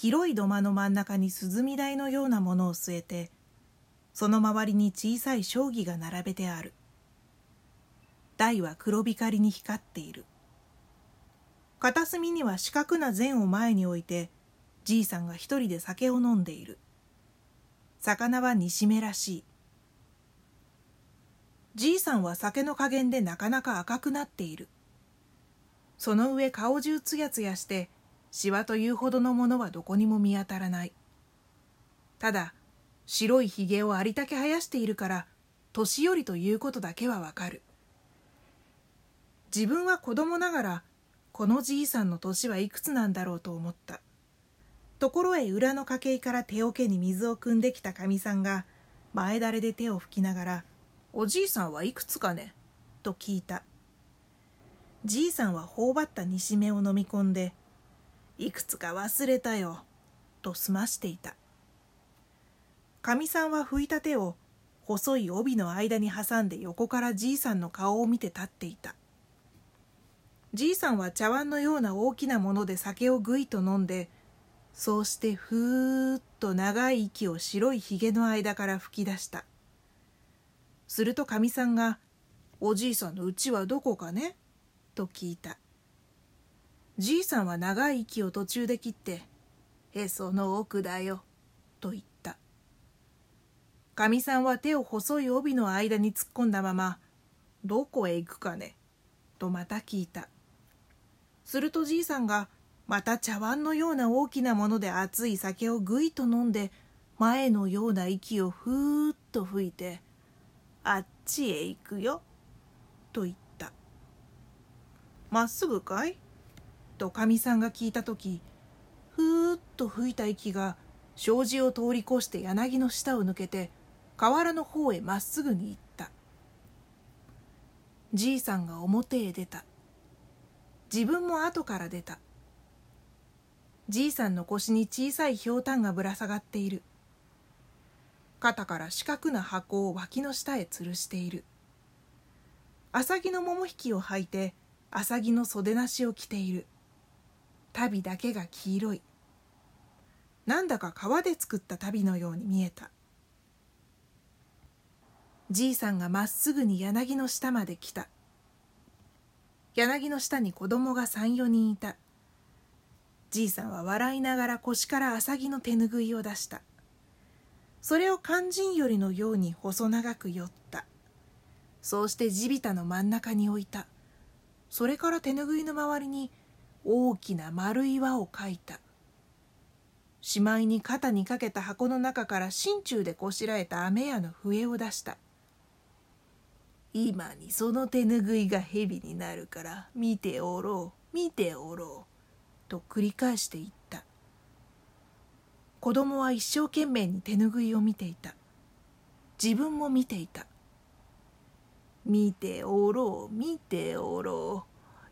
広い土間の真ん中に涼み台のようなものを据えてその周りに小さい将棋が並べてある。台は黒光りに光っている。片隅には四角な膳を前に置いてじいさんが一人で酒を飲んでいる。魚は煮しめらしい。じいさんは酒の加減でなかなか赤くなっている。その上顔中つやつやしてシワというほどのものはどこにも見当たらない。ただ白いひげをありたけ生やしているから年寄りということだけはわかる。自分は子供ながらこのじいさんの年はいくつなんだろうと思った。ところへ裏の家系から手桶に水を汲んできたかみさんが前だれで手を拭きながら「おじいさんはいくつかね?」と聞いた。じいさんは頬張った煮しめを飲み込んで「いくつか忘れたよ」と済ましていた。かみさんは拭いた手を細い帯の間に挟んで横からじいさんの顔を見て立っていた。じいさんは茶碗のような大きなもので酒をぐいと飲んでそうしてふーっと長い息を白いひげの間から吹き出した。するとかみさんが「おじいさんの家はどこかね?」と聞いた。じいさんは長い息を途中で切って「へその奥だよ」と言ったかみさんは手を細い帯の間に突っ込んだまま「どこへ行くかね?」とまた聞いたするとじいさんがまた茶碗のような大きなもので熱い酒をぐいと飲んで前のような息をふーっと吹いて「あっちへ行くよ」と言った「まっすぐかい?」とかみさんが聞いた時ふーっと吹いた息が障子を通り越して柳の下を抜けて河原の方へまっすぐに行った。じいさんが表へ出た。自分も後から出た。じいさんの腰に小さいひょうたんがぶら下がっている。肩から四角な箱を脇の下へ吊るしている。浅木の桃引きを履いて浅木の袖なしを着ている。足袋だけが黄色い。なんだか革で作った足袋のように見えた。じいさんがまっすぐに柳の下まで来た。柳の下に子供が三四人いた。じいさんは笑いながら腰から浅木の手ぬぐいを出した。それを肝心よりのように細長く寄った。そうして地びたの真ん中に置いた。それから手ぬぐいの周りに大きな丸い輪を描いた。しまいに肩にかけた箱の中から心中でこしらえた飴屋の笛を出した。今にその手ぬぐいが蛇になるから見ておろう見ておろうと繰り返して言った。子供は一生懸命に手ぬぐいを見ていた。自分も見ていた。見ておろう見ておろ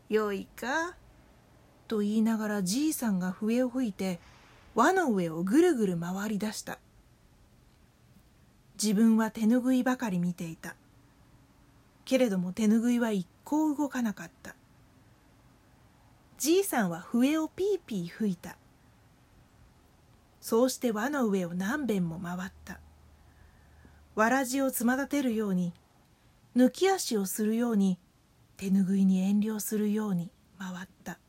う。よいか？と言いながらじいさんが笛を吹いて輪の上をぐるぐる回り出した。自分は手ぬぐいばかり見ていた。けれども手ぬぐいは一向動かなかった。じいさんは笛をピーピー吹いた。そうして輪の上を何べんも回った。わらじをつま立てるように抜き足をするように手ぬぐいに遠慮するように回った。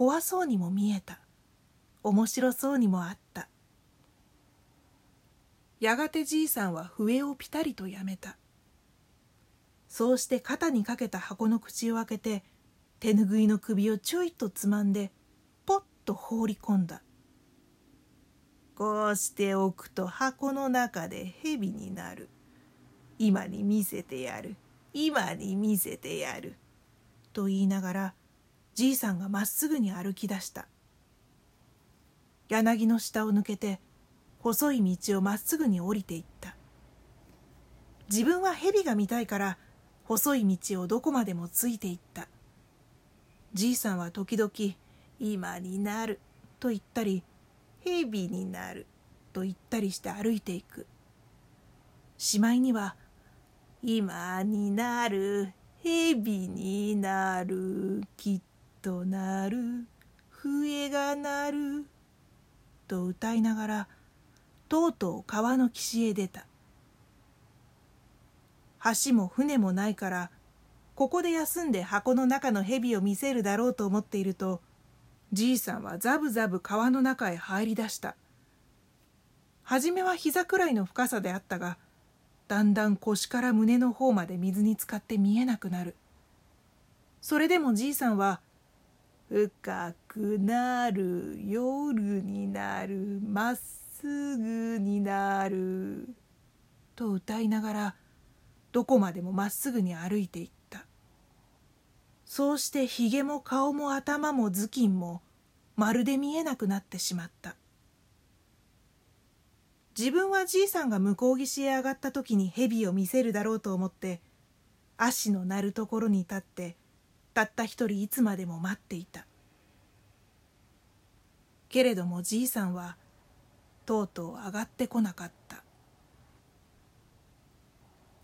怖そうにも見えた。面白そうにもあった。やがてじいさんは笛をぴたりとやめた。そうして肩にかけた箱の口を開けて手ぬぐいの首をちょいとつまんでポッと放り込んだ。こうしておくと箱の中で蛇になる。今に見せてやる。今に見せてやる。と言いながらじいさんがまっすぐに歩き出した。柳の下を抜けて細い道をまっすぐに降りていった。自分は蛇が見たいから細い道をどこまでもついていった。じいさんは時々「今になる」と言ったり「蛇になる」と言ったりして歩いていく。しまいには「今になる蛇になるきっとなる笛が鳴ると歌いながらとうとう川の岸へ出た。橋も船もないからここで休んで箱の中の蛇を見せるだろうと思っているとじいさんはザブザブ川の中へ入り出した。初めは膝くらいの深さであったがだんだん腰から胸の方まで水に浸かって見えなくなる。それでもじいさんは「深くなる夜になるまっすぐになる」と歌いながらどこまでもまっすぐに歩いていった。そうしてひげも顔も頭も頭巾もまるで見えなくなってしまった。自分はじいさんが向こう岸へ上がった時に蛇を見せるだろうと思って足の鳴るところに立ってたった一人いつまでも待っていた。けれどもじいさんはとうとう上がってこなかった。